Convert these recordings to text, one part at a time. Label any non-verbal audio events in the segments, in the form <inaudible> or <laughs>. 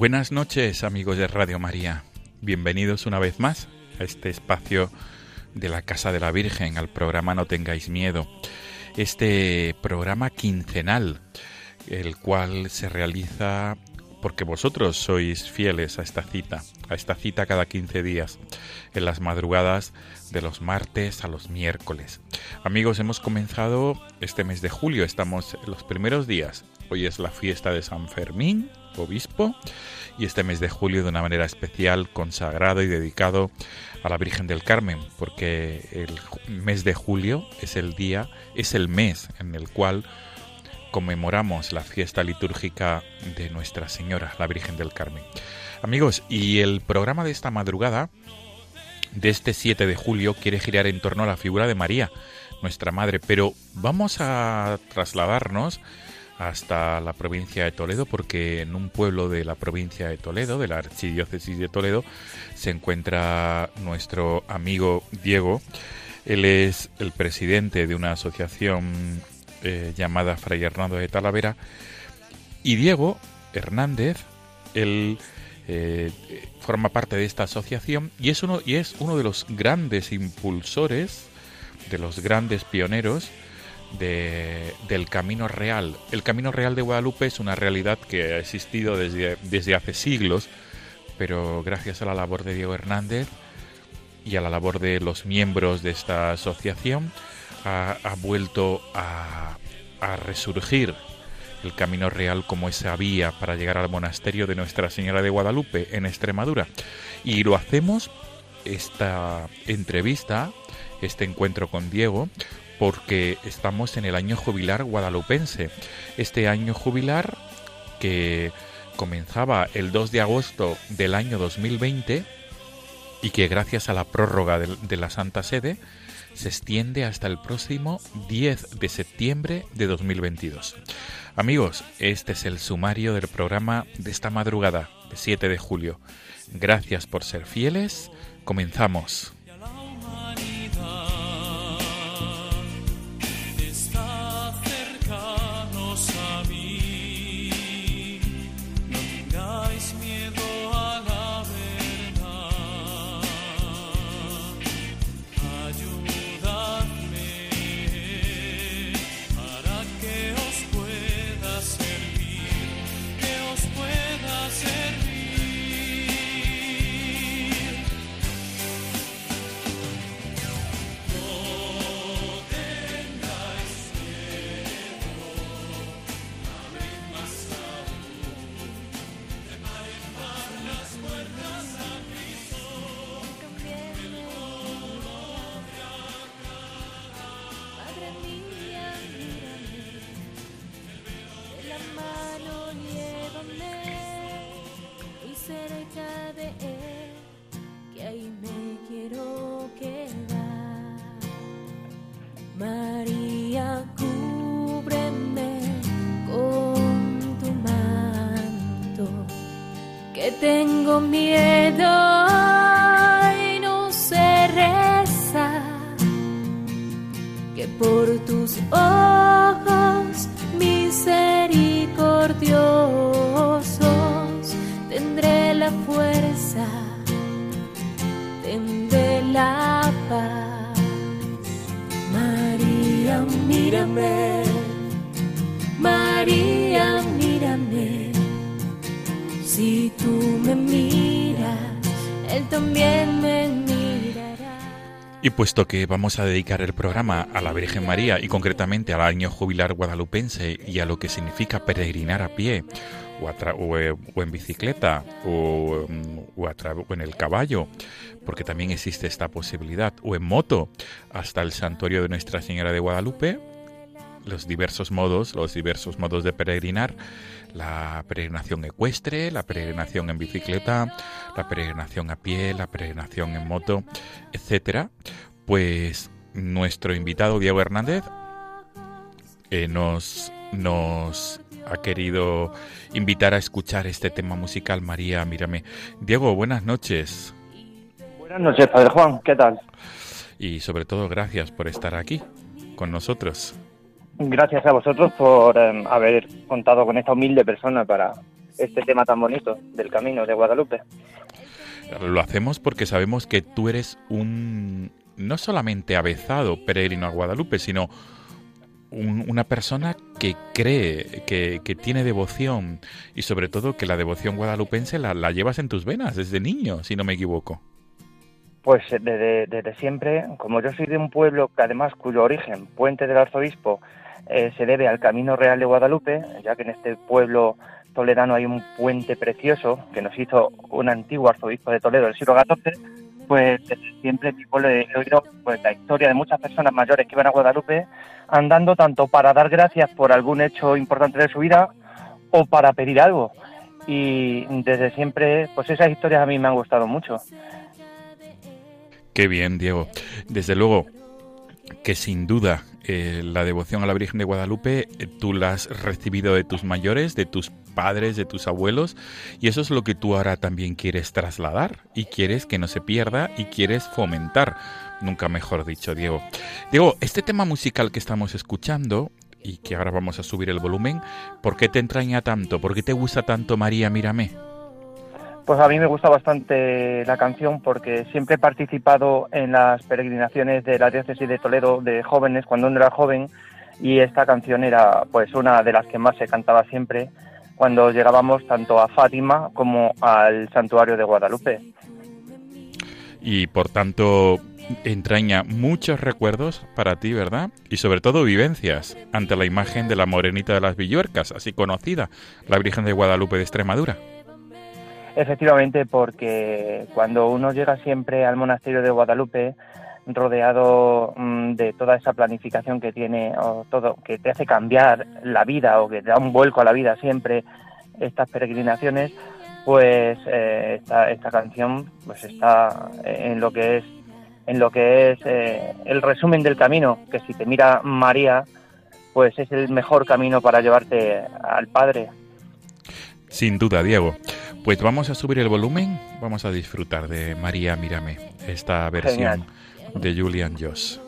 Buenas noches amigos de Radio María. Bienvenidos una vez más a este espacio de la Casa de la Virgen, al programa No tengáis miedo. Este programa quincenal, el cual se realiza porque vosotros sois fieles a esta cita, a esta cita cada 15 días, en las madrugadas de los martes a los miércoles. Amigos, hemos comenzado este mes de julio, estamos en los primeros días. Hoy es la fiesta de San Fermín, obispo, y este mes de julio de una manera especial consagrado y dedicado a la Virgen del Carmen, porque el mes de julio es el día, es el mes en el cual conmemoramos la fiesta litúrgica de Nuestra Señora, la Virgen del Carmen. Amigos, y el programa de esta madrugada, de este 7 de julio, quiere girar en torno a la figura de María, nuestra Madre, pero vamos a trasladarnos hasta la provincia de Toledo, porque en un pueblo de la provincia de Toledo, de la archidiócesis de Toledo, se encuentra nuestro amigo Diego. Él es el presidente de una asociación eh, llamada Fray Hernando de Talavera. Y Diego Hernández, él eh, forma parte de esta asociación y es uno, y es uno de los grandes impulsores, de los grandes pioneros de- del Camino Real. El Camino Real de Guadalupe es una realidad que ha existido desde, desde hace siglos, pero gracias a la labor de Diego Hernández y a la labor de los miembros de esta asociación, ha, ha vuelto a, a resurgir el Camino Real como esa vía para llegar al monasterio de Nuestra Señora de Guadalupe en Extremadura. Y lo hacemos, esta entrevista, este encuentro con Diego, porque estamos en el año jubilar guadalupense. Este año jubilar que comenzaba el 2 de agosto del año 2020 y que gracias a la prórroga de, la Santa Sede se extiende hasta el próximo 10 de septiembre de 2022. Amigos, este es el sumario del programa de esta madrugada, de 7 de julio. Gracias por ser fieles. Comenzamos. Puesto que vamos a dedicar el programa a la Virgen María y concretamente al año jubilar guadalupense y a lo que significa peregrinar a pie o, a eh, o en bicicleta o, mm, o o en el caballo, porque también existe esta posibilidad, o en moto hasta el santuario de Nuestra Señora de Guadalupe, los diversos modos, los diversos modos de peregrinar, la peregrinación ecuestre, la peregrinación en bicicleta, la peregrinación a pie, la peregrinación en moto, etcétera, pues nuestro invitado Diego Hernández eh, nos, nos ha querido invitar a escuchar este tema musical María, mírame. Diego, buenas noches Buenas noches, Padre Juan, ¿qué tal? y sobre todo gracias por estar aquí con nosotros. Gracias a vosotros por eh, haber contado con esta humilde persona para este tema tan bonito del camino de Guadalupe. Lo hacemos porque sabemos que tú eres un no solamente avezado peregrino a Guadalupe, sino un- una persona que cree, que, que tiene devoción y sobre todo que la devoción guadalupense la, la llevas en tus venas desde niño, si no me equivoco. Pues eh, desde, desde siempre, como yo soy de un pueblo que además cuyo origen, Puente del Arzobispo, eh, se debe al Camino Real de Guadalupe, ya que en este pueblo toledano hay un puente precioso que nos hizo un antiguo arzobispo de Toledo del siglo XIV, pues desde siempre mi pueblo he oído pues, la historia de muchas personas mayores que iban a Guadalupe andando tanto para dar gracias por algún hecho importante de su vida o para pedir algo. Y desde siempre, pues esas historias a mí me han gustado mucho. Qué bien, Diego. Desde luego que sin duda eh, la devoción a la Virgen de Guadalupe eh, tú la has recibido de tus mayores, de tus padres, de tus abuelos, y eso es lo que tú ahora también quieres trasladar y quieres que no se pierda y quieres fomentar. Nunca mejor dicho, Diego. Diego, este tema musical que estamos escuchando y que ahora vamos a subir el volumen, ¿por qué te entraña tanto? ¿Por qué te gusta tanto María Mírame? Pues a mí me gusta bastante la canción porque siempre he participado en las peregrinaciones de la diócesis de Toledo de jóvenes cuando uno era joven y esta canción era pues una de las que más se cantaba siempre cuando llegábamos tanto a Fátima como al santuario de Guadalupe. y por tanto entraña muchos recuerdos para ti, ¿verdad? Y sobre todo vivencias ante la imagen de la Morenita de las Villuercas, así conocida, la Virgen de Guadalupe de Extremadura. Efectivamente, porque cuando uno llega siempre al monasterio de Guadalupe, rodeado mm, de toda esa planificación que tiene, o todo, que te hace cambiar la vida o que te da un vuelco a la vida siempre, estas peregrinaciones, pues eh, esta, esta canción pues está en lo que es en lo que es eh, el resumen del camino, que si te mira María, pues es el mejor camino para llevarte al Padre. Sin duda, Diego. Pues vamos a subir el volumen, vamos a disfrutar de María Mírame, esta versión de Julian Joss.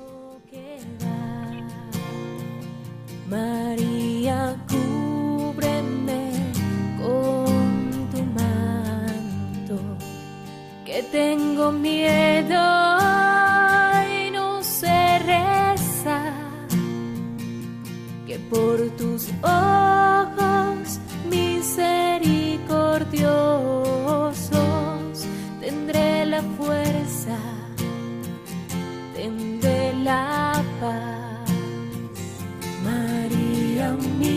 María, cúbreme con tu manto, que tengo miedo y no sé rezar, que por tus ojos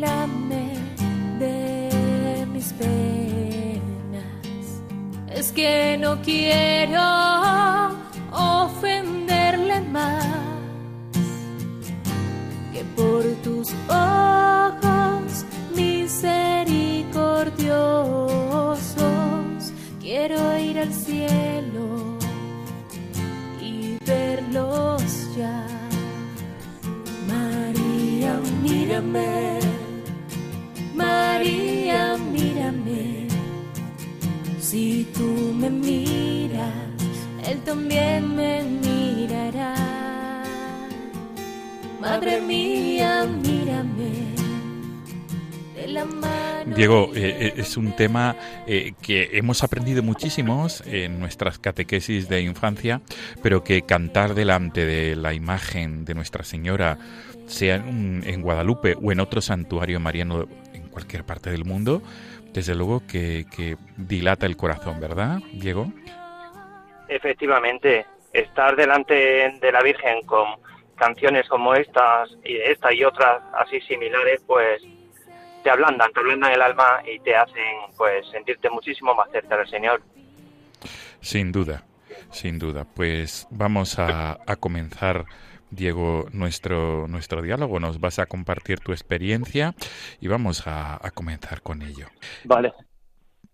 de mis penas. Es que no quiero ofenderle más que por tus ojos misericordiosos quiero ir al cielo y verlos ya. María. mírame, María, mírame. Si tú me miras, Él también me mirará. Madre mía, mírame. Diego, eh, eh, es un tema eh, que hemos aprendido muchísimos en nuestras catequesis de infancia, pero que cantar delante de la imagen de Nuestra Señora, sea en, en Guadalupe o en otro santuario mariano cualquier parte del mundo, desde luego que, que dilata el corazón, ¿verdad, Diego? Efectivamente, estar delante de la Virgen con canciones como estas y esta y otras así similares, pues te ablandan, te ablandan el alma y te hacen pues sentirte muchísimo más cerca del Señor. Sin duda, sin duda. Pues vamos a, a comenzar, Diego, nuestro, nuestro diálogo. Nos vas a compartir tu experiencia y vamos a, a comenzar con ello. Vale.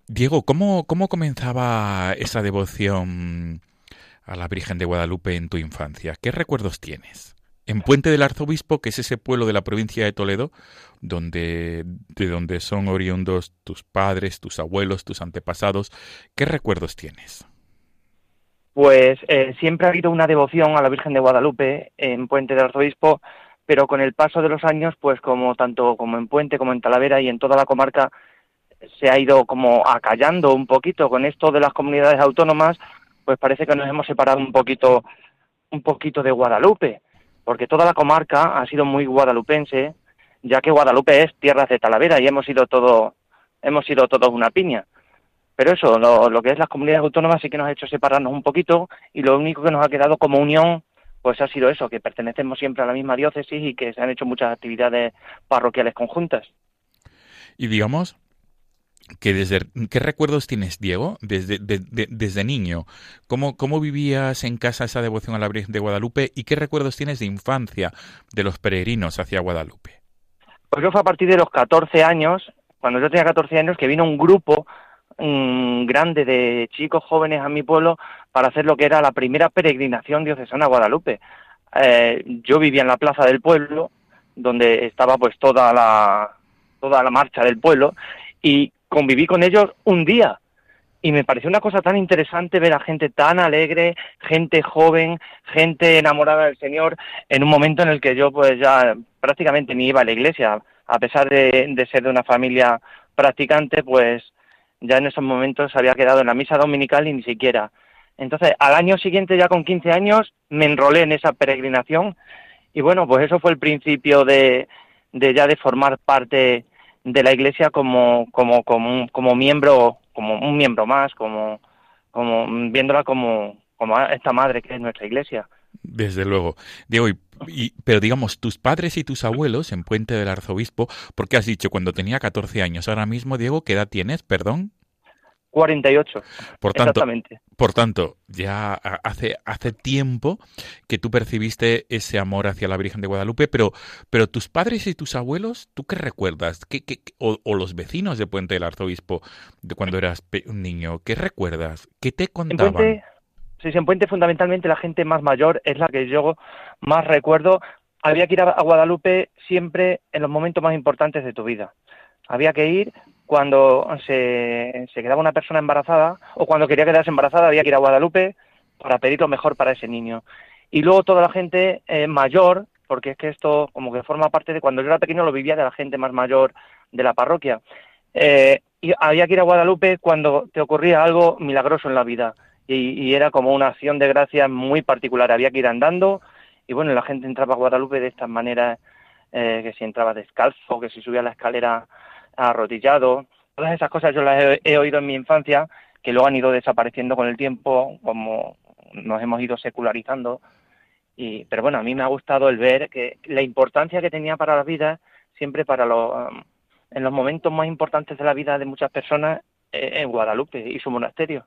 Diego, ¿cómo, ¿cómo comenzaba esa devoción a la Virgen de Guadalupe en tu infancia? ¿Qué recuerdos tienes? En Puente del Arzobispo, que es ese pueblo de la provincia de Toledo, donde, de donde son oriundos tus padres, tus abuelos, tus antepasados, ¿qué recuerdos tienes? Pues eh, siempre ha habido una devoción a la Virgen de Guadalupe en Puente del Arzobispo, pero con el paso de los años, pues como tanto como en Puente como en Talavera y en toda la comarca, se ha ido como acallando un poquito con esto de las comunidades autónomas, pues parece que nos hemos separado un poquito, un poquito de Guadalupe, porque toda la comarca ha sido muy guadalupense, ya que Guadalupe es tierra de Talavera y hemos sido todo, hemos sido todos una piña. Pero eso, lo, lo que es las comunidades autónomas sí que nos ha hecho separarnos un poquito y lo único que nos ha quedado como unión pues ha sido eso, que pertenecemos siempre a la misma diócesis y que se han hecho muchas actividades parroquiales conjuntas. Y digamos que desde qué recuerdos tienes, Diego, desde, de- de- desde niño, ¿Cómo, cómo vivías en casa esa devoción a la Virgen de Guadalupe y qué recuerdos tienes de infancia de los peregrinos hacia Guadalupe. Pues yo fue a partir de los 14 años, cuando yo tenía 14 años, que vino un grupo mm, grande de chicos jóvenes a mi pueblo para hacer lo que era la primera peregrinación diocesana a Guadalupe. Eh, yo vivía en la plaza del pueblo, donde estaba pues toda la, toda la marcha del pueblo, y conviví con ellos un día. Y me pareció una cosa tan interesante ver a gente tan alegre, gente joven, gente enamorada del Señor, en un momento en el que yo pues ya prácticamente ni iba a la iglesia, a pesar de, de ser de una familia practicante, pues ya en esos momentos había quedado en la misa dominical y ni siquiera. Entonces, al año siguiente, ya con 15 años, me enrolé en esa peregrinación y bueno, pues eso fue el principio de, de ya de formar parte de la iglesia como, como, como, un, como miembro, como un miembro más, como, como viéndola como, como esta madre que es nuestra iglesia. Desde luego. Diego, y, y- pero digamos, tus padres y tus abuelos en Puente del Arzobispo, porque has dicho cuando tenía 14 años, ahora mismo, Diego, ¿qué edad tienes? Perdón. 48, Por tanto, exactamente. por tanto, ya ha- hace, hace tiempo que tú percibiste ese amor hacia la Virgen de Guadalupe, pero, pero tus padres y tus abuelos, ¿tú qué recuerdas? ¿Qué, qué- o, o los vecinos de Puente del Arzobispo de cuando eras un niño, ¿qué recuerdas? ¿Qué te En contaban? Puente, sí, en Puente fundamentalmente la gente más mayor es la que yo más recuerdo. Había que ir a Guadalupe siempre en los momentos más importantes de tu vida. Había que ir cuando se, se quedaba una persona embarazada o cuando quería quedarse embarazada, había que ir a Guadalupe para pedir lo mejor para ese niño. Y luego toda la gente eh, mayor, porque es que esto como que forma parte de cuando yo era pequeño lo vivía de la gente más mayor de la parroquia. Eh, y había que ir a Guadalupe cuando te ocurría algo milagroso en la vida y, y era como una acción de gracia muy particular. Había que ir andando y bueno, la gente entraba a Guadalupe de estas maneras, eh, que si entraba descalzo, que si subía la escalera arrodillado, todas esas cosas yo las he, he oído en mi infancia, que luego han ido desapareciendo con el tiempo, como nos hemos ido secularizando. Y, pero bueno, a mí me ha gustado el ver que la importancia que tenía para la vida, siempre para los, um, en los momentos más importantes de la vida de muchas personas, eh, en Guadalupe y su monasterio.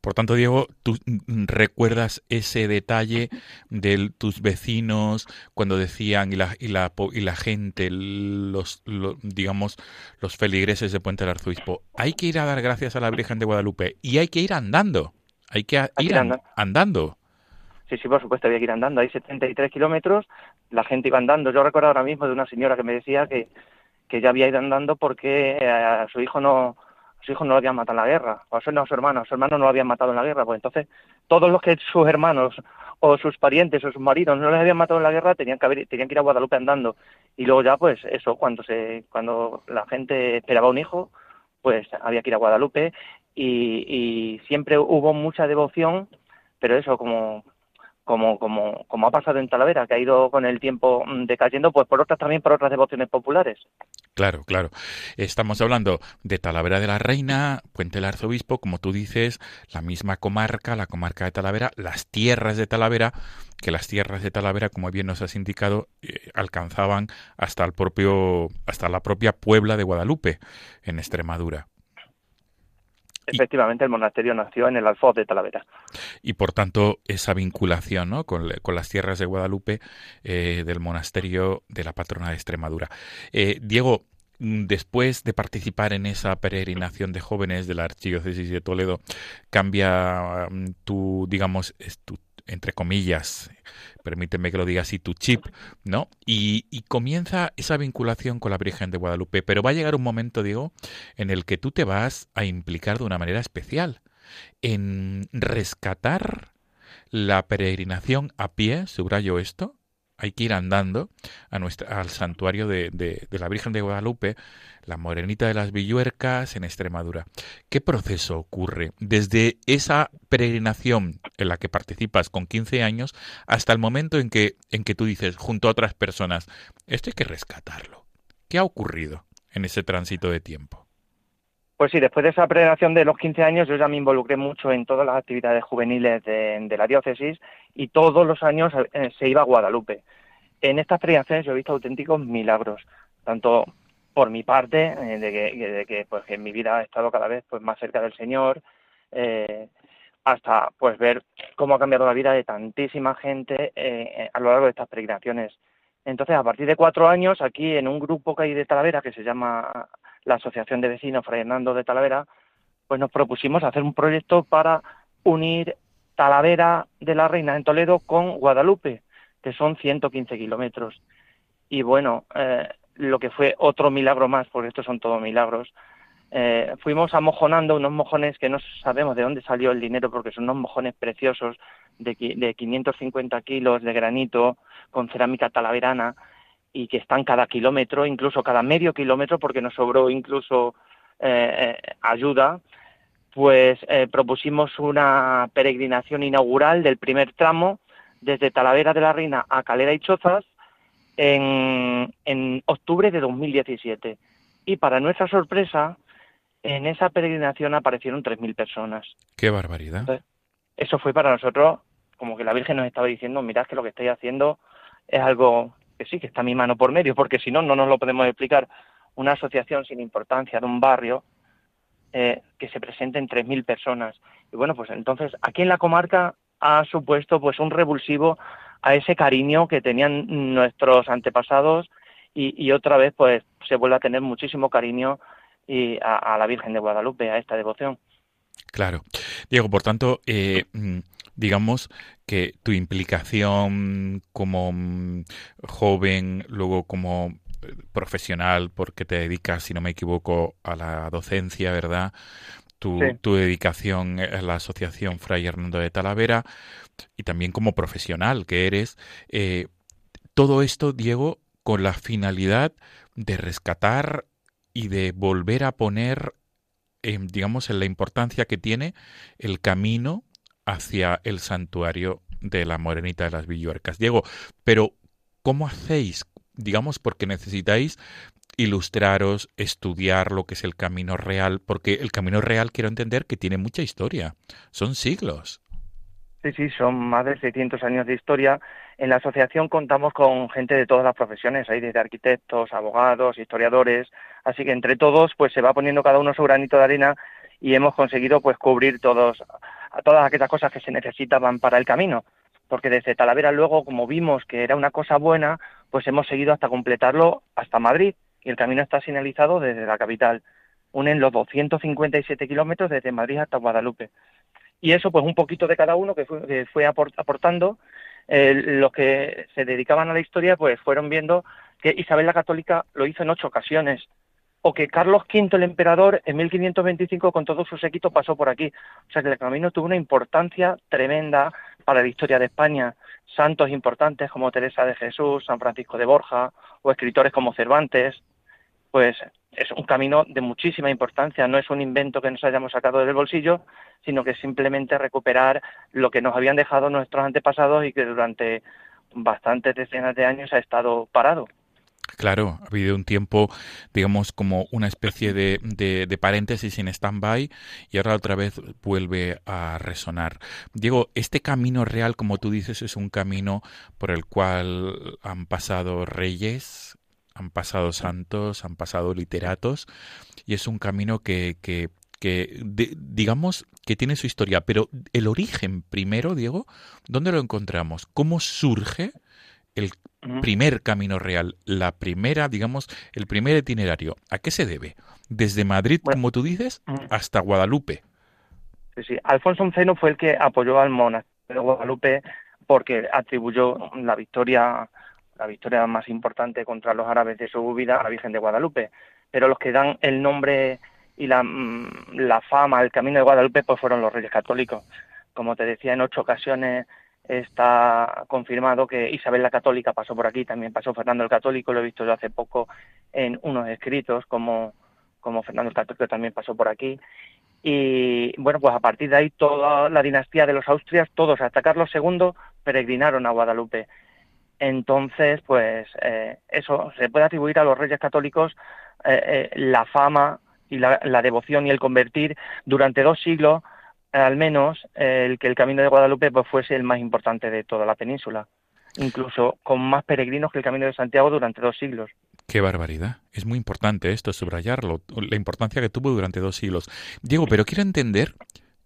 Por tanto, Diego, tú mm, recuerdas ese detalle de tus vecinos cuando decían y la, y la, y la gente, los, lo- digamos, los feligreses de Puente del Arzobispo, hay que ir a dar gracias a la Virgen de Guadalupe y hay que ir andando, hay que Hay ir que ir an- andando. andando. Sí, sí, por supuesto, había que ir andando. Hay 73 kilómetros, la gente iba andando. Yo recuerdo ahora mismo de una señora que me decía que, que ya había ido andando porque eh, a su hijo no su hijo no lo habían matado en la guerra, o su, no, su hermano, su hermano no lo habían matado en la guerra, pues entonces todos los que sus hermanos o sus parientes o sus maridos no les habían matado en la guerra tenían que haber, tenían que ir a Guadalupe andando. Y luego ya pues eso cuando se cuando la gente esperaba un hijo pues había que ir a Guadalupe. Y siempre hubo mucha devoción pero eso como como, como, como ha pasado en Talavera, que ha ido con el tiempo mm, decayendo, pues por otras también por otras devociones populares. Claro, claro. Estamos hablando de Talavera de la Reina, Puente del Arzobispo, como tú dices, la misma comarca, la comarca de Talavera, las tierras de Talavera, que las tierras de Talavera, como bien nos has indicado, eh, alcanzaban hasta el propio, hasta la propia Puebla de Guadalupe, en Extremadura. Efectivamente, el monasterio nació en el Alfoz de Talavera. Y por tanto, esa vinculación ¿no? con, con las tierras de Guadalupe eh, del monasterio de la patrona de Extremadura. Eh, Diego, mm, después de participar en esa peregrinación de jóvenes de la Archidiócesis de Toledo, cambia mm, tu, digamos, tu, entre comillas, permíteme que lo diga así, tu chip, ¿no? Y, y, comienza esa vinculación con la Virgen de Guadalupe. Pero va a llegar un momento, digo, en el que tú te vas a implicar de una manera especial en rescatar la peregrinación a pie, subrayo esto, hay que ir andando al santuario de, la Virgen de Guadalupe, la Morenita de las Villuercas en Extremadura. ¿Qué proceso ocurre desde esa peregrinación en la que participas con 15 años hasta el momento en que, en que tú dices junto a otras personas, esto hay que rescatarlo? ¿Qué ha ocurrido en ese tránsito de tiempo? Pues sí, después de esa peregrinación de los 15 años, yo ya me involucré mucho en todas las actividades juveniles de, la diócesis y todos los años eh, se iba a Guadalupe. En estas peregrinaciones yo he visto auténticos milagros, tanto por mi parte, eh, de, que, de que, pues, que en mi vida he estado cada vez pues, más cerca del Señor, eh, hasta pues ver cómo ha cambiado la vida de tantísima gente a lo largo de estas peregrinaciones. Entonces, a partir de cuatro años, aquí en un grupo que hay de Talavera, que se llama la Asociación de Vecinos Fray Hernando de Talavera, pues nos propusimos hacer un proyecto para unir Talavera de la Reina en Toledo con Guadalupe, que son 115 kilómetros. Y bueno, eh, lo que fue otro milagro más, porque estos son todos milagros, eh, fuimos amojonando unos mojones que no sabemos de dónde salió el dinero, porque son unos mojones preciosos de, de 550 kilos de granito con cerámica talaverana y que están cada kilómetro, incluso cada medio kilómetro, porque nos sobró incluso eh, ayuda, pues eh, propusimos una peregrinación inaugural del primer tramo desde Talavera de la Reina a Calera y Chozas en, en octubre de 2017. Y para nuestra sorpresa, en esa peregrinación aparecieron 3.000 personas. ¡Qué barbaridad! Entonces, eso fue para nosotros como que la Virgen nos estaba diciendo, mirad que lo que estáis haciendo es algo que sí, que está mi mano por medio, porque si no, no nos lo podemos explicar. Una asociación sin importancia de un barrio eh, que se presenten 3.000 personas. Y bueno, pues entonces aquí en la comarca ha supuesto pues un revulsivo a ese cariño que tenían nuestros antepasados y, otra vez pues se vuelve a tener muchísimo cariño y a, a, la Virgen de Guadalupe, a esta devoción. Claro. Diego, por tanto, eh, digamos que tu implicación como joven, luego como profesional, porque te dedicas, si no me equivoco, a la docencia, ¿verdad? Tu, sí. tu dedicación a la Asociación Fray Hernando de Talavera y también como profesional que eres. Eh, todo esto, Diego, con la finalidad de rescatar y de volver a poner, eh, digamos, en la importancia que tiene el camino hacia el santuario de la Morenita de las Villuercas. Diego, pero ¿cómo hacéis? Digamos, porque necesitáis ilustraros, estudiar lo que es el camino real, porque el camino real quiero entender que tiene mucha historia, son siglos. Sí, sí, son más de 600 años de historia. En la asociación contamos con gente de todas las profesiones, hay desde arquitectos, abogados, historiadores, así que entre todos pues se va poniendo cada uno su granito de arena y hemos conseguido pues cubrir todos todas aquellas cosas que se necesitaban para el camino, porque desde Talavera luego como vimos que era una cosa buena, pues hemos seguido hasta completarlo hasta Madrid y el camino está señalizado desde la capital. Unen los 257 kilómetros desde Madrid hasta Guadalupe Y eso, pues un poquito de cada uno que fue, que fue aportando. Eh, los que se dedicaban a la historia, pues fueron viendo que Isabel la Católica lo hizo en ocho ocasiones, o que Carlos V, el emperador, en 1525 con todo su séquito pasó por aquí. O sea que el camino tuvo una importancia tremenda para la historia de España. Santos importantes como Teresa de Jesús, San Francisco de Borja, o escritores como Cervantes, pues es un camino de muchísima importancia, no es un invento que nos hayamos sacado del bolsillo, sino que simplemente recuperar lo que nos habían dejado nuestros antepasados y que durante bastantes decenas de años ha estado parado. Claro, ha habido un tiempo, digamos, como una especie de, de, paréntesis en stand-by y ahora otra vez vuelve a resonar. Diego, este camino real, como tú dices, es un camino por el cual han pasado reyes, han pasado santos, han pasado literatos y es un camino que, que, que digamos que tiene su historia, pero el origen primero, Diego, ¿dónde lo encontramos? ¿Cómo surge el primer camino real, la primera, digamos, el primer itinerario. ¿A qué se debe? Desde Madrid, como tú dices, hasta Guadalupe. Sí, sí. Alfonso XI fue el que apoyó al monasterio de Guadalupe porque atribuyó la victoria, la victoria más importante contra los árabes de su vida a la Virgen de Guadalupe. Pero los que dan el nombre y la, mm, la fama al camino de Guadalupe pues fueron los reyes católicos. Como te decía, en ocho ocasiones está confirmado que Isabel la Católica pasó por aquí, también pasó Fernando el Católico, lo he visto yo hace poco en unos escritos, como, como Fernando el Católico también pasó por aquí. Y bueno, pues a partir de ahí toda la dinastía de los Austrias, todos hasta Carlos II, peregrinaron a Guadalupe. Entonces, pues eh, eso se puede atribuir a los reyes católicos eh, eh, la fama y la, la devoción y el convertir durante dos siglos al menos el que el Camino de Guadalupe pues, fuese el más importante de toda la península, incluso con más peregrinos que el Camino de Santiago durante dos siglos. Qué barbaridad. Es muy importante esto, subrayarlo, la importancia que tuvo durante dos siglos. Diego, pero quiero entender,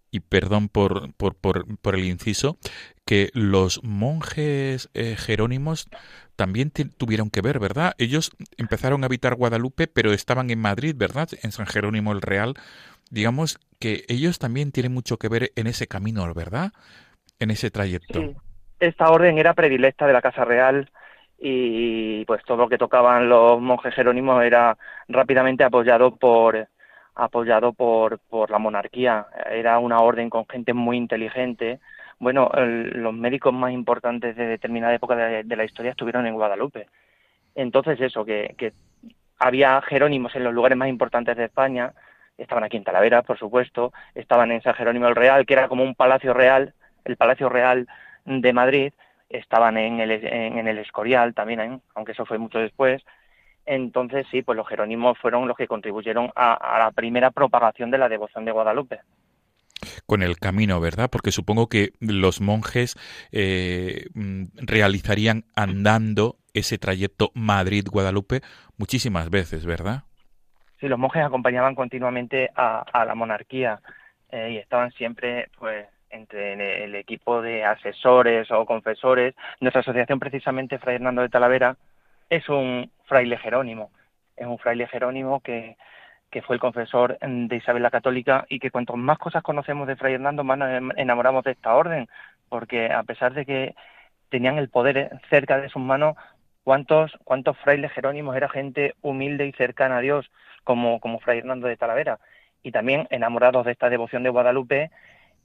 y perdón por, por, por, el inciso, que los monjes eh, jerónimos también tuvieron que ver, ¿verdad? Ellos empezaron a habitar Guadalupe, pero estaban en Madrid, ¿verdad? En San Jerónimo el Real, digamos que ellos también tienen mucho que ver en ese camino, ¿verdad? En ese trayecto. Sí. Esta orden era predilecta de la Casa Real y pues todo lo que tocaban los monjes jerónimos era rápidamente apoyado por apoyado por, por la monarquía. Era una orden con gente muy inteligente. Bueno, los médicos más importantes de determinada época de, de, la historia estuvieron en Guadalupe. Entonces eso, que, que había jerónimos en los lugares más importantes de España, estaban aquí en Talavera, por supuesto, estaban en San Jerónimo el Real, que era como un palacio real, el Palacio Real de Madrid, estaban en el, en, el Escorial también, aunque eso fue mucho después. Entonces, sí, pues los jerónimos fueron los que contribuyeron a, la primera propagación de la devoción de Guadalupe con el camino, ¿verdad? Porque supongo que los monjes eh, mm, realizarían andando ese trayecto Madrid-Guadalupe muchísimas veces, ¿verdad? Sí, los monjes acompañaban continuamente a, la monarquía eh, y estaban siempre, pues, entre el, equipo de asesores o confesores. Nuestra asociación, precisamente, Fray Hernando de Talavera, es un fraile jerónimo. Es un fraile jerónimo que, que fue el confesor de Isabel la Católica y que cuanto más cosas conocemos de Fray Hernando, más nos enamoramos de esta orden, porque a pesar de que tenían el poder cerca de sus manos, ¿cuántos, cuántos frailes jerónimos era gente humilde y cercana a Dios? Como, como Fray Hernando de Talavera, y también enamorados de esta devoción de Guadalupe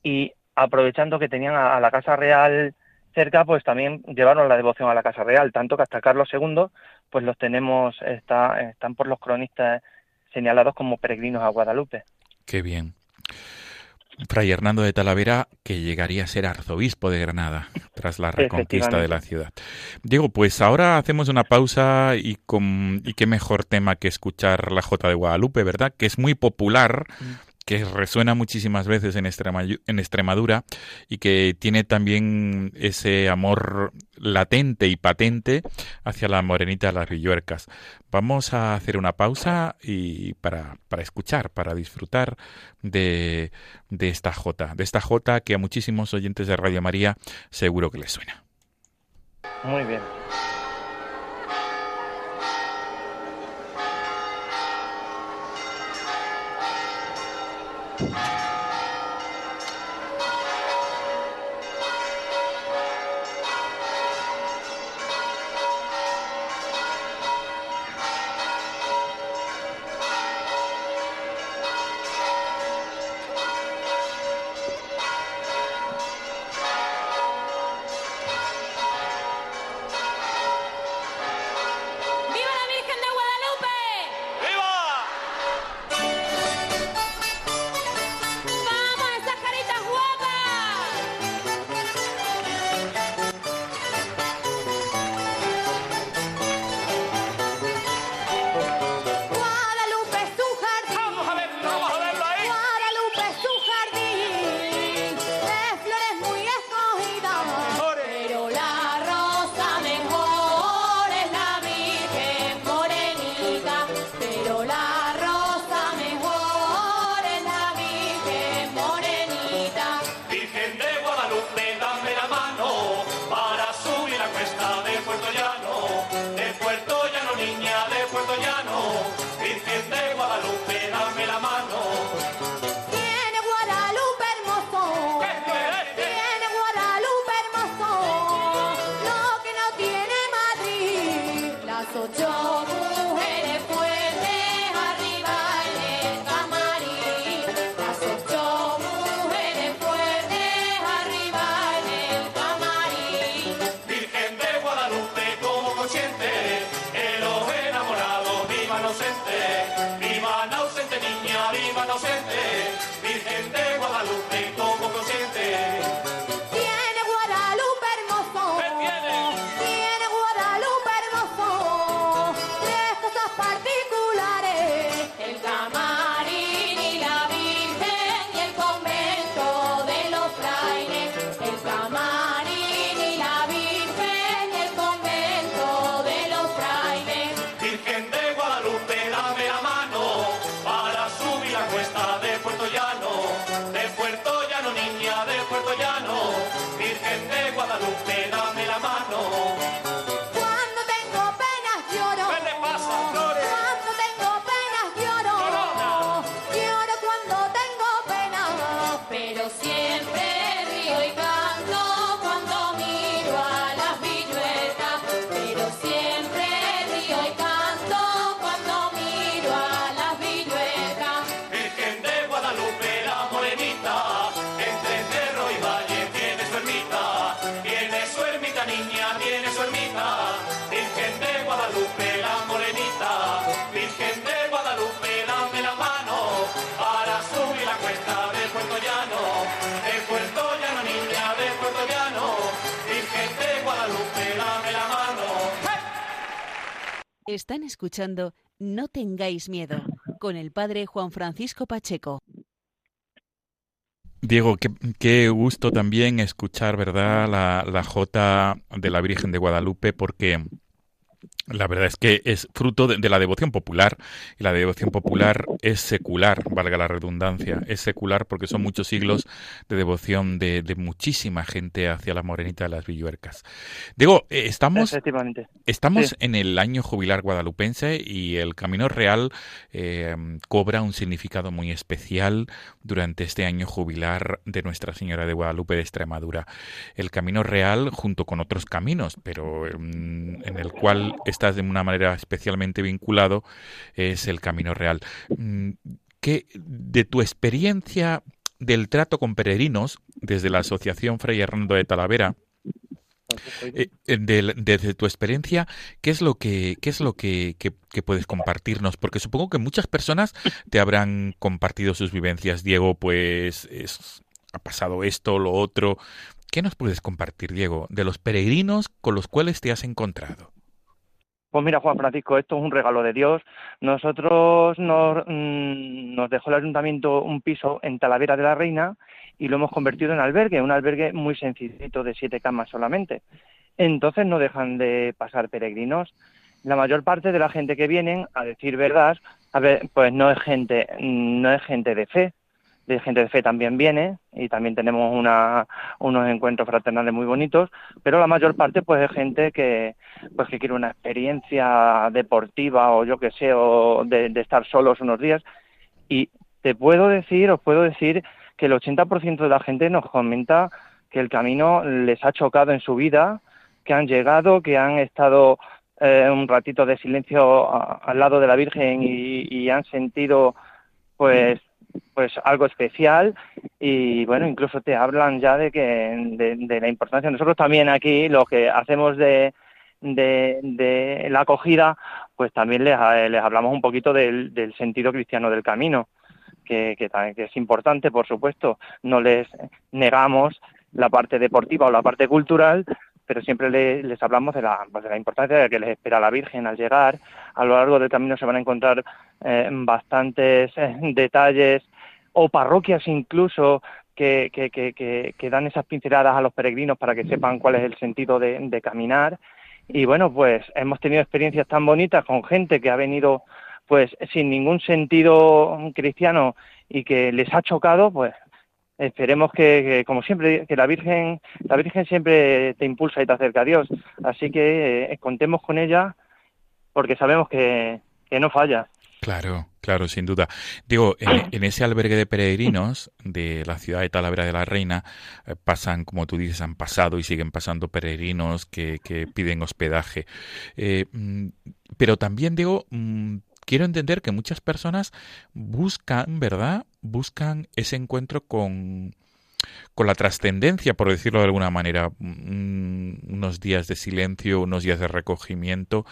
y aprovechando que tenían a, la Casa Real cerca, pues también llevaron la devoción a la Casa Real, tanto que hasta Carlos II, pues los tenemos, está, están por los cronistas señalados como peregrinos a Guadalupe. Qué bien. Fray Hernando de Talavera, que llegaría a ser arzobispo de Granada tras la reconquista de la ciudad. Diego, pues ahora hacemos una pausa y, con, y qué mejor tema que escuchar la Jota de Guadalupe, ¿verdad? Que es muy popular mm que resuena muchísimas veces en, Extremadura y que tiene también ese amor latente y patente hacia la morenita de las villuercas. Vamos a hacer una pausa y para, para escuchar, para disfrutar de, de esta jota, de esta jota que a muchísimos oyentes de Radio María seguro que les suena. Muy bien. Inocente, Virgen de Guadalupe, como consciente. Tiene Guadalupe, dame la mano. Cuesta de Puerto Llano, de Puerto Llano niña, de Puerto Llano, Virgen de Guadalupe, dame la mano. Están escuchando No tengáis miedo con el padre Juan Francisco Pacheco. Diego, qué, qué gusto también escuchar, ¿verdad?, la, la Jota de la Virgen de Guadalupe, porque la verdad es que es fruto de, de la devoción popular, y la devoción popular es secular, valga la redundancia, es secular porque son muchos siglos de devoción de, de muchísima gente hacia la morenita de las Villuercas. Diego, eh, estamos. Estamos Sí. en el año jubilar guadalupense y el Camino Real eh, cobra un significado muy especial durante este año jubilar de Nuestra Señora de Guadalupe de Extremadura. El Camino Real, junto con otros caminos, pero mm, en el cual estás de una manera especialmente vinculado, es el Camino Real. Mm, ¿Qué, de tu experiencia del trato con peregrinos desde la Asociación Fray Hernando de Talavera, eh, eh, desde tu experiencia, ¿qué es lo que qué es lo que, que- que puedes compartirnos? Porque supongo que muchas personas te habrán compartido sus vivencias. Diego, pues es- ha pasado esto, lo otro. ¿Qué nos puedes compartir, Diego, de los peregrinos con los cuales te has encontrado? Pues mira, Juan Francisco, esto es un regalo de Dios. Nosotros nos, mm, nos dejó el ayuntamiento un piso en Talavera de la Reina y lo hemos convertido en albergue, un albergue muy sencillito de siete camas solamente. Entonces no dejan de pasar peregrinos. La mayor parte de la gente que vienen, a decir verdad, pues no es gente, no es gente de fe. De gente de fe también viene y también tenemos una, unos encuentros fraternales muy bonitos, pero la mayor parte pues es gente que, pues que quiere una experiencia deportiva o yo que sé, o de, estar solos unos días. Y te puedo decir, os puedo decir que el 80% de la gente nos comenta que el camino les ha chocado en su vida, que han llegado, que han estado eh, un ratito de silencio al lado de la Virgen y han sentido pues pues algo especial y bueno incluso te hablan ya de que de, de la importancia. Nosotros también aquí lo que hacemos de de, la acogida pues también les, les hablamos un poquito del, del sentido cristiano del camino que, que, que es importante por supuesto. No les negamos la parte deportiva o la parte cultural pero siempre le- les hablamos de la, pues, de la importancia de que les espera la Virgen al llegar. A lo largo del camino se van a encontrar eh, bastantes eh, detalles o parroquias incluso que, que, que, que, que dan esas pinceladas a los peregrinos para que sepan cuál es el sentido de, de caminar. Y bueno, pues hemos tenido experiencias tan bonitas con gente que ha venido pues sin ningún sentido cristiano y que les ha chocado, pues esperemos que, como siempre que la Virgen la Virgen siempre te impulsa y te acerca a Dios así que eh, contemos con ella porque sabemos que, que no falla Claro, claro, sin duda. Digo, en, en ese albergue de peregrinos de la ciudad de Talavera de la Reina eh, pasan, como tú dices, han pasado y siguen pasando peregrinos que, que piden hospedaje. Eh, mm, pero también digo, mm, quiero entender que muchas personas buscan, ¿verdad? Buscan ese encuentro con, con la trascendencia, por decirlo de alguna manera, mm, unos días de silencio, unos días de recogimiento.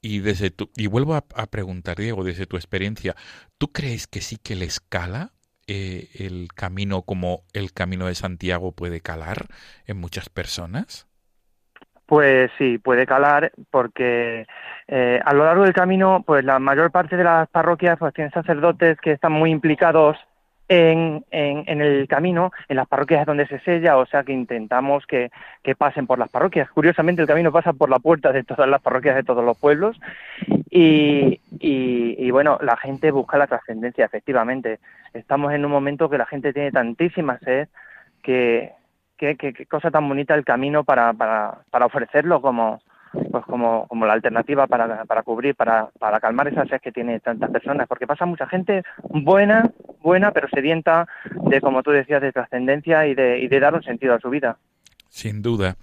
Y desde tu, y vuelvo a, preguntar, Diego, desde tu experiencia, ¿tú crees que sí que le escala eh, el camino como el camino de Santiago puede calar en muchas personas? Pues sí, puede calar porque eh, a lo largo del camino, pues la mayor parte de las parroquias pues tienen sacerdotes que están muy implicados en, en, el camino, en las parroquias donde se sella, o sea que intentamos que, que, pasen por las parroquias. Curiosamente el camino pasa por la puerta de todas las parroquias de todos los pueblos y, y, bueno, la gente busca la trascendencia, efectivamente. Estamos en un momento que la gente tiene tantísima sed que, que cosa tan bonita el camino para, para, para ofrecerlo como, pues como, como la alternativa para, para cubrir, para, para calmar esa sed que tiene tantas personas, porque pasa mucha gente buena, buena, pero sedienta de, como tú decías, de trascendencia y de, y de dar un sentido a su vida. Sin duda.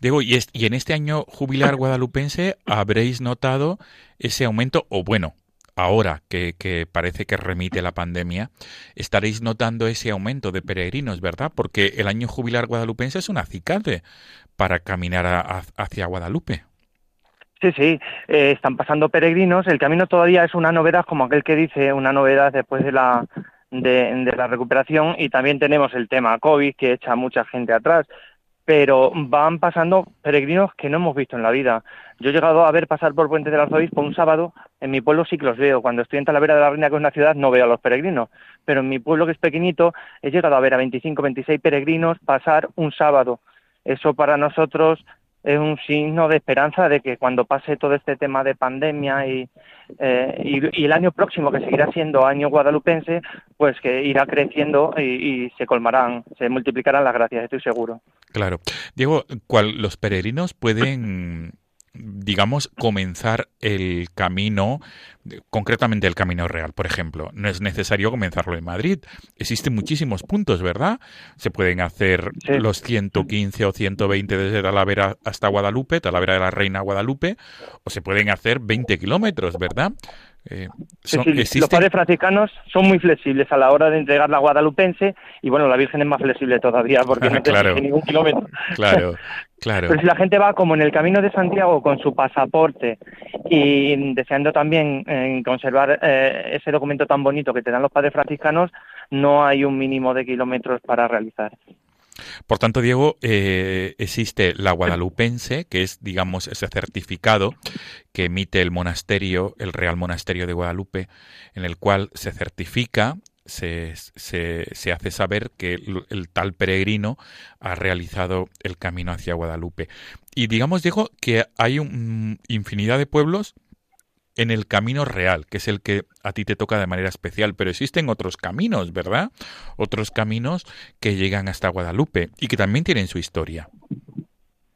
Diego, y, es, y en este año jubilar guadalupense habréis notado ese aumento, o bueno, ahora que, que, parece que remite la pandemia, estaréis notando ese aumento de peregrinos, ¿verdad? Porque el año jubilar guadalupense es un acicate para caminar a, a, hacia Guadalupe. Sí, sí, eh, están pasando peregrinos. El camino todavía es una novedad, como aquel que dice, una novedad después de la, de, la recuperación. Y también tenemos el tema COVID, que echa mucha gente atrás. Pero van pasando peregrinos que no hemos visto en la vida. Yo he llegado a ver pasar por Puente del Arzobispo un sábado. En mi pueblo sí que los veo. Cuando estoy en Talavera de la Reina, que es una ciudad, no veo a los peregrinos. Pero en mi pueblo, que es pequeñito, he llegado a ver a 25, 26 peregrinos pasar un sábado. Eso para nosotros es un signo de esperanza de que cuando pase todo este tema de pandemia y, eh, y, y, el año próximo, que seguirá siendo año guadalupense, pues que irá creciendo y, y, se colmarán, se multiplicarán las gracias, estoy seguro. Claro. Diego, ¿cuál, los peregrinos pueden digamos, comenzar el camino, concretamente el camino real, por ejemplo. No es necesario comenzarlo en Madrid. Existen muchísimos puntos, ¿verdad? Se pueden hacer sí. los 115 o 120 desde Talavera hasta Guadalupe, Talavera de la Reina Guadalupe, o se pueden hacer 20 kilómetros, ¿verdad? Eh, son, sí, existen... Los padres franciscanos son muy flexibles a la hora de entregar la guadalupense y bueno, la Virgen es más flexible todavía porque <laughs> no claro. tiene ningún kilómetro. Claro, <laughs> claro. Pero si la gente va como en el camino de Santiago con su pasaporte y deseando también eh, conservar eh, ese documento tan bonito que te dan los padres franciscanos, no hay un mínimo de kilómetros para realizar. Por tanto, Diego, eh, existe la guadalupense, que es, digamos, ese certificado que emite el monasterio, el Real Monasterio de Guadalupe, en el cual se certifica, se, se, hace saber que el, el, tal peregrino ha realizado el camino hacia Guadalupe. Y digamos, Diego, que hay un, infinidad de pueblos en el camino real, que es el que a ti te toca de manera especial, pero existen otros caminos, ¿verdad? Otros caminos que llegan hasta Guadalupe y que también tienen su historia.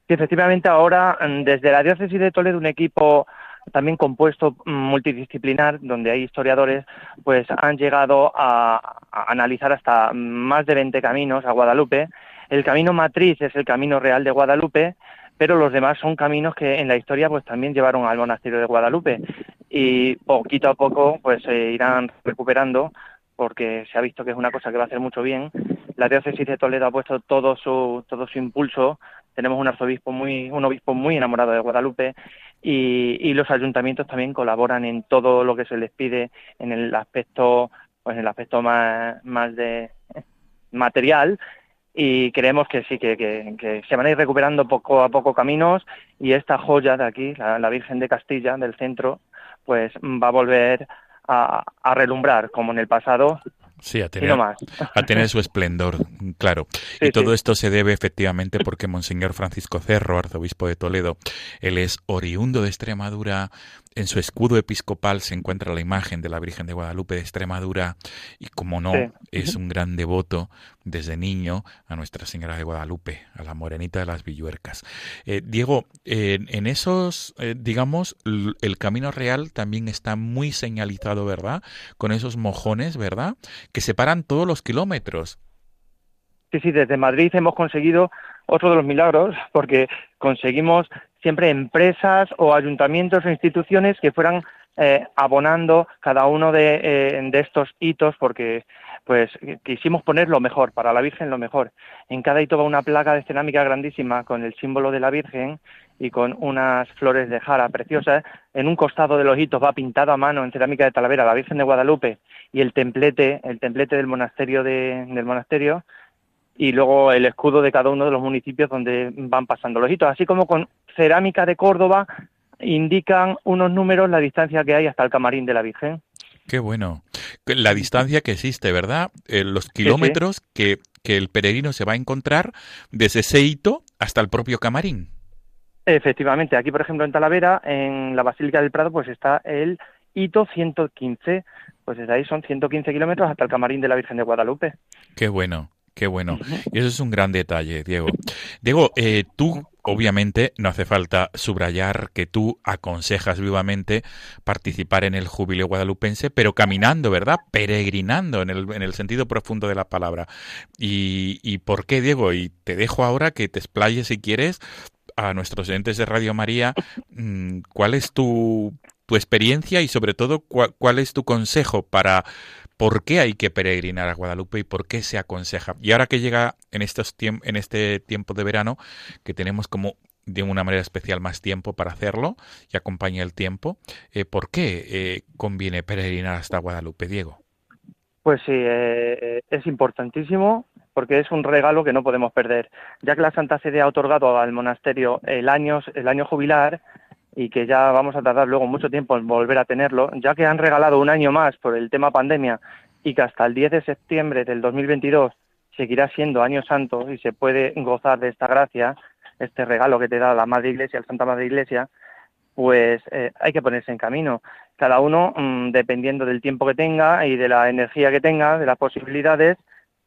Sí, efectivamente, ahora desde la diócesis de Toledo un equipo también compuesto multidisciplinar, donde hay historiadores, pues han llegado a, a analizar hasta más de 20 caminos a Guadalupe. El camino matriz es el camino real de Guadalupe, pero los demás son caminos que en la historia pues también llevaron al monasterio de Guadalupe y poquito a poco pues se irán recuperando porque se ha visto que es una cosa que va a hacer mucho bien. La diócesis de Toledo ha puesto todo su todo su impulso. Tenemos un arzobispo muy un obispo muy enamorado de Guadalupe y, y los ayuntamientos también colaboran en todo lo que se les pide en el aspecto pues en el aspecto más más de material y creemos que sí, que, que, que, se van a ir recuperando poco a poco caminos y esta joya de aquí, la, la Virgen de Castilla, del centro, pues va a volver a, a relumbrar como en el pasado Sí, a tener, no a tener su esplendor, claro. Sí, y todo sí. esto se debe efectivamente porque Monseñor Francisco Cerro, arzobispo de Toledo, él es oriundo de Extremadura, en su escudo episcopal se encuentra la imagen de la Virgen de Guadalupe de Extremadura y como no, sí. es un gran devoto desde niño a Nuestra Señora de Guadalupe, a la morenita de las Villuercas. Eh, Diego, eh, en esos, eh, digamos, el camino real también está muy señalizado, ¿verdad? Con esos mojones, ¿verdad? Que separan todos los kilómetros. Sí, sí, desde Madrid hemos conseguido otro de los milagros, porque conseguimos siempre empresas o ayuntamientos o instituciones que fueran eh, abonando cada uno de, eh, de, estos hitos, porque pues quisimos poner lo mejor, para la Virgen lo mejor. En cada hito va una placa de cerámica grandísima con el símbolo de la Virgen y con unas flores de jara preciosas. En un costado de los hitos va pintado a mano en cerámica de Talavera la Virgen de Guadalupe y el templete, el templete del monasterio de, del monasterio y luego el escudo de cada uno de los municipios donde van pasando los hitos, así como con cerámica de Córdoba indican unos números la distancia que hay hasta el camarín de la Virgen. Qué bueno. La distancia que existe, ¿verdad? Eh, los kilómetros Que, que el peregrino se va a encontrar desde ese hito hasta el propio camarín. Efectivamente, aquí por ejemplo en Talavera, en la Basílica del Prado, pues está el hito 115, pues desde ahí son 115 kilómetros hasta el camarín de la Virgen de Guadalupe. Qué bueno. Qué bueno. Y eso es un gran detalle, Diego. Diego, eh, tú obviamente no hace falta subrayar que tú aconsejas vivamente participar en el jubileo guadalupense, pero caminando, ¿verdad? Peregrinando en el, en el sentido profundo de la palabra. ¿Y, ¿Y por qué, Diego? Y te dejo ahora que te explayes si quieres a nuestros oyentes de Radio María, mm, ¿cuál es tu, tu experiencia y sobre todo cuál, cuál es tu consejo para por qué hay que peregrinar a Guadalupe y por qué se aconseja. Y ahora que llega en, estos en este tiempo de verano, que tenemos como de una manera especial más tiempo para hacerlo y acompaña el tiempo, eh, ¿por qué eh, conviene peregrinar hasta Guadalupe, Diego? Pues sí, eh, es importantísimo porque es un regalo que no podemos perder, ya que la Santa Sede ha otorgado al monasterio el año, el año jubilar y que ya vamos a tardar luego mucho tiempo en volver a tenerlo, ya que han regalado un año más por el tema pandemia y que hasta el 10 de septiembre del 2022 seguirá siendo año santo y se puede gozar de esta gracia, este regalo que te da la Madre Iglesia, el Santa Madre Iglesia, pues eh, hay que ponerse en camino. Cada uno, mm, dependiendo del tiempo que tenga y de la energía que tenga, de las posibilidades,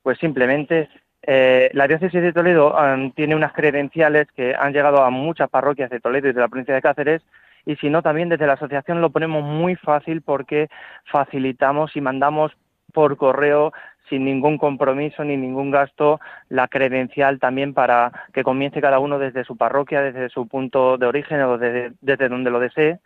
pues simplemente eh, la diócesis de Toledo tiene unas credenciales que han llegado a muchas parroquias de Toledo y de la provincia de Cáceres y si no también desde la asociación lo ponemos muy fácil porque facilitamos y mandamos por correo sin ningún compromiso ni ningún gasto la credencial también para que comience cada uno desde su parroquia, desde su punto de origen o desde, desde donde lo desee.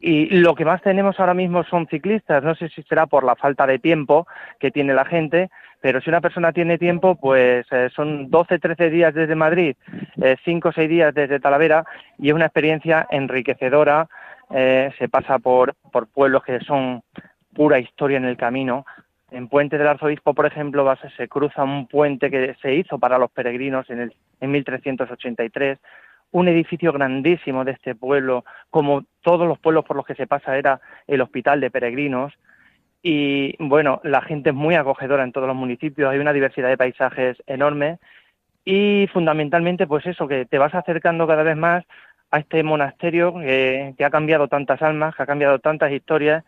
Y lo que más tenemos ahora mismo son ciclistas. No sé si será por la falta de tiempo que tiene la gente, pero si una persona tiene tiempo, pues eh, son 12, 13 días desde Madrid, 5 o 6 días desde Talavera y es una experiencia enriquecedora. Eh, se pasa por, por pueblos que son pura historia en el camino. En Puente del Arzobispo, por ejemplo, se cruza un puente que se hizo para los peregrinos en, el, en 1383 un edificio grandísimo de este pueblo, como todos los pueblos por los que se pasa era el hospital de peregrinos, y bueno, la gente es muy acogedora en todos los municipios, hay una diversidad de paisajes enorme y fundamentalmente pues eso, que te vas acercando cada vez más a este monasterio que, ha cambiado tantas almas, que ha cambiado tantas historias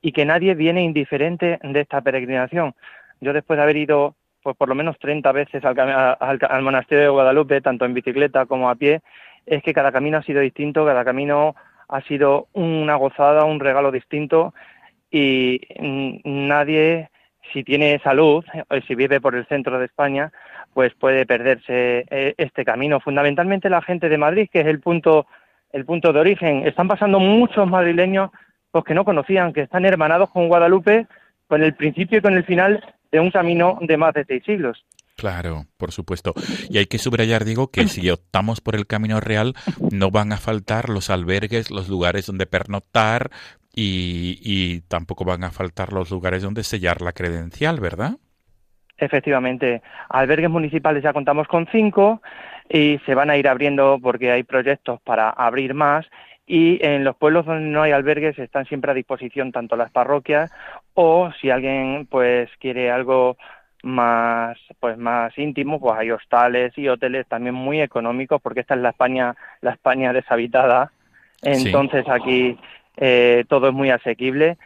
y que nadie viene indiferente de esta peregrinación. Yo después de haber ido pues por lo menos 30 veces al, monasterio de Guadalupe, tanto en bicicleta como a pie, es que cada camino ha sido distinto, cada camino ha sido una gozada, un regalo distinto y nadie, si tiene salud o si vive por el centro de España, pues puede perderse eh, este camino. Fundamentalmente la gente de Madrid, que es el punto, el punto de origen. Están pasando muchos madrileños pues, que no conocían, que están hermanados con Guadalupe, con el principio y con el final de un camino de más de seis siglos. Claro, por supuesto. Y hay que subrayar, digo, que si optamos por el camino real, no van a faltar los albergues, los lugares donde pernoctar, y, tampoco van a faltar los lugares donde sellar la credencial, ¿verdad? Efectivamente, albergues municipales ya contamos con cinco y se van a ir abriendo porque hay proyectos para abrir más y en los pueblos donde no hay albergues están siempre a disposición tanto las parroquias o si alguien pues quiere algo más pues más íntimo pues hay hostales y hoteles también muy económicos porque esta es la España la España deshabitada entonces aquí eh, todo es muy asequible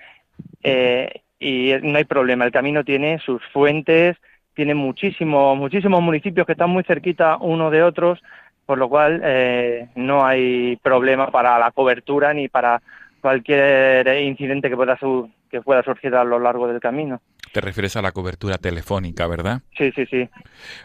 eh, y no hay problema. El camino tiene sus fuentes, tiene muchísimos, muchísimos municipios que están muy cerquita uno de otros, por lo cual eh, no hay problema para la cobertura ni para cualquier incidente que pueda, que pueda surgir a lo largo del camino. Te refieres a la cobertura telefónica, ¿verdad? Sí, sí, sí,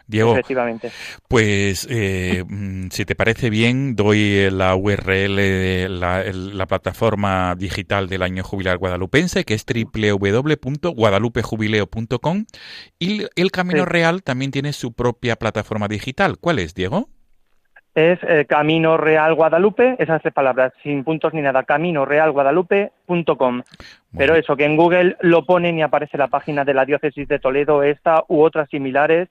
Diego, efectivamente. pues eh, mm, si te parece bien, doy la URL de la, plataforma digital del año jubilar guadalupense, que es www.guadalupejubileo.com y el Camino Sí. Real también tiene su propia plataforma digital. ¿Cuál es, Diego? Es eh, Camino Real Guadalupe, esas tres palabras, sin puntos ni nada, caminorealguadalupe.com. Pero eso, que en Google lo ponen y aparece la página de la diócesis de Toledo, esta u otras similares,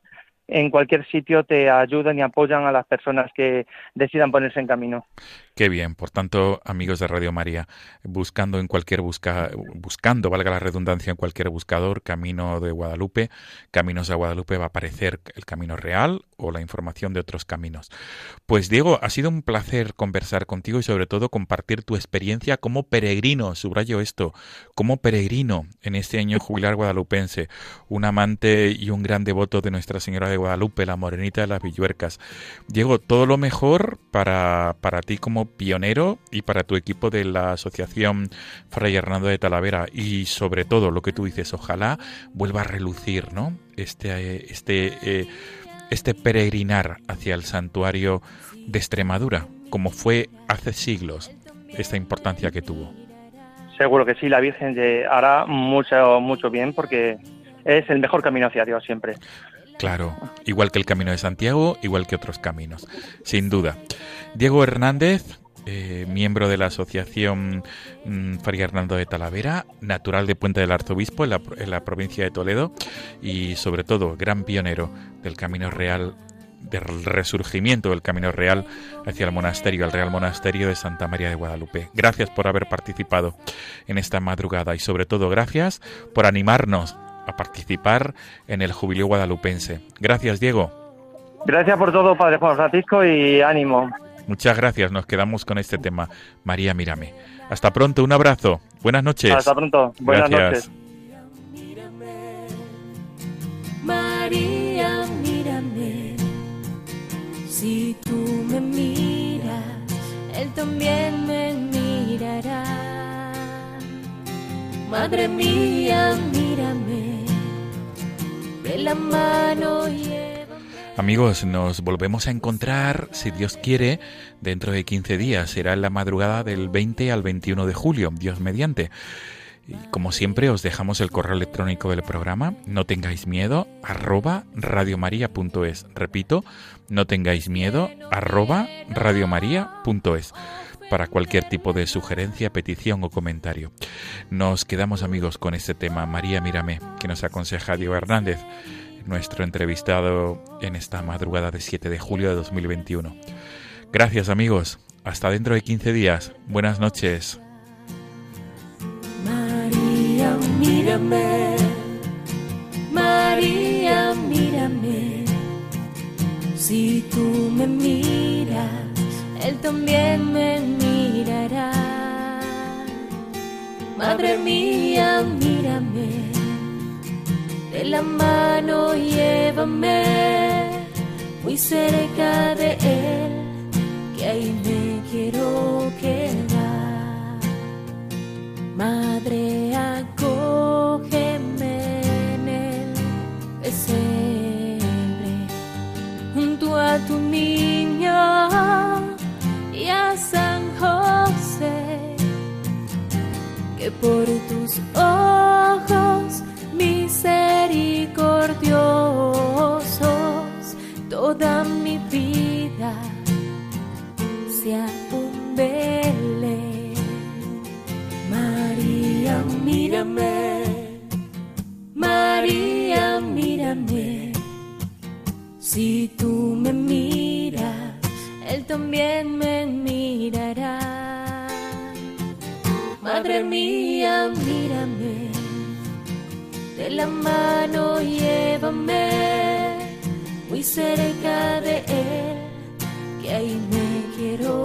en cualquier sitio te ayudan y apoyan a las personas que decidan ponerse en camino. Qué bien. Por tanto, amigos de Radio María, buscando en cualquier busca, buscando, valga la redundancia, en cualquier buscador, Camino de Guadalupe, Caminos de Guadalupe, va a aparecer el Camino Real o la información de otros caminos. Pues Diego, ha sido un placer conversar contigo y sobre todo compartir tu experiencia como peregrino, subrayo esto, como peregrino en este año jubilar guadalupense, un amante y un gran devoto de Nuestra Señora de Guadalupe, la morenita de las Villuercas. Diego, todo lo mejor para, para ti como pionero y para tu equipo de la Asociación Fray Hernando de Talavera y sobre todo lo que tú dices, ojalá vuelva a relucir, ¿no? Este, eh, este, eh, este peregrinar hacia el santuario de Extremadura, como fue hace siglos, esta importancia que tuvo. Seguro que sí, la Virgen hará mucho, mucho bien porque es el mejor camino hacia Dios siempre. Claro, igual que el Camino de Santiago, igual que otros caminos, sin duda. Diego Hernández, eh, miembro de la Asociación mm, Fray Hernando de Talavera, natural de Puente del Arzobispo la, en la provincia de Toledo y sobre todo gran pionero del Camino Real del resurgimiento del Camino Real hacia el monasterio, el Real Monasterio de Santa María de Guadalupe. Gracias por haber participado en esta madrugada y sobre todo gracias por animarnos a participar en el Jubileo Guadalupense. Gracias, Diego. Gracias por todo, Padre Juan Francisco, y ánimo. Muchas gracias. Nos quedamos con este tema. María, mírame. Hasta pronto. Un abrazo. Buenas noches. Hasta pronto. Buenas Gracias. noches. María, mírame. Si tú me miras, Él también me mirará. Madre mía, Amigos, nos volvemos a encontrar, si Dios quiere, dentro de 15 días. Será la madrugada del 20 al 21 de julio, Dios mediante. Y como siempre, os dejamos el correo electrónico del programa. No tengáis miedo, arroba radiomaria.es. Repito, no tengáis miedo, arroba radiomaria.es. Para cualquier tipo de sugerencia, petición o comentario. Nos quedamos amigos con este tema. María, mírame, que nos aconseja Diego Hernández, nuestro entrevistado en esta madrugada de 7 de julio de 2021. Gracias amigos. Hasta dentro de 15 días. Buenas noches. María, mírame. María, mírame. Si tú me miras, Él también me mirará. Madre mía, mírame. De la mano llévame muy cerca de Él, que ahí me quiero quedar. Madre, acógeme en el pesebre, junto a tu niño que por tus ojos misericordiosos toda mi vida sea un Belén. María, mírame. María, mírame. Si tú me miras, Él también me. Madre mía, mírame. De la mano llévame muy cerca de Él, que ahí me quiero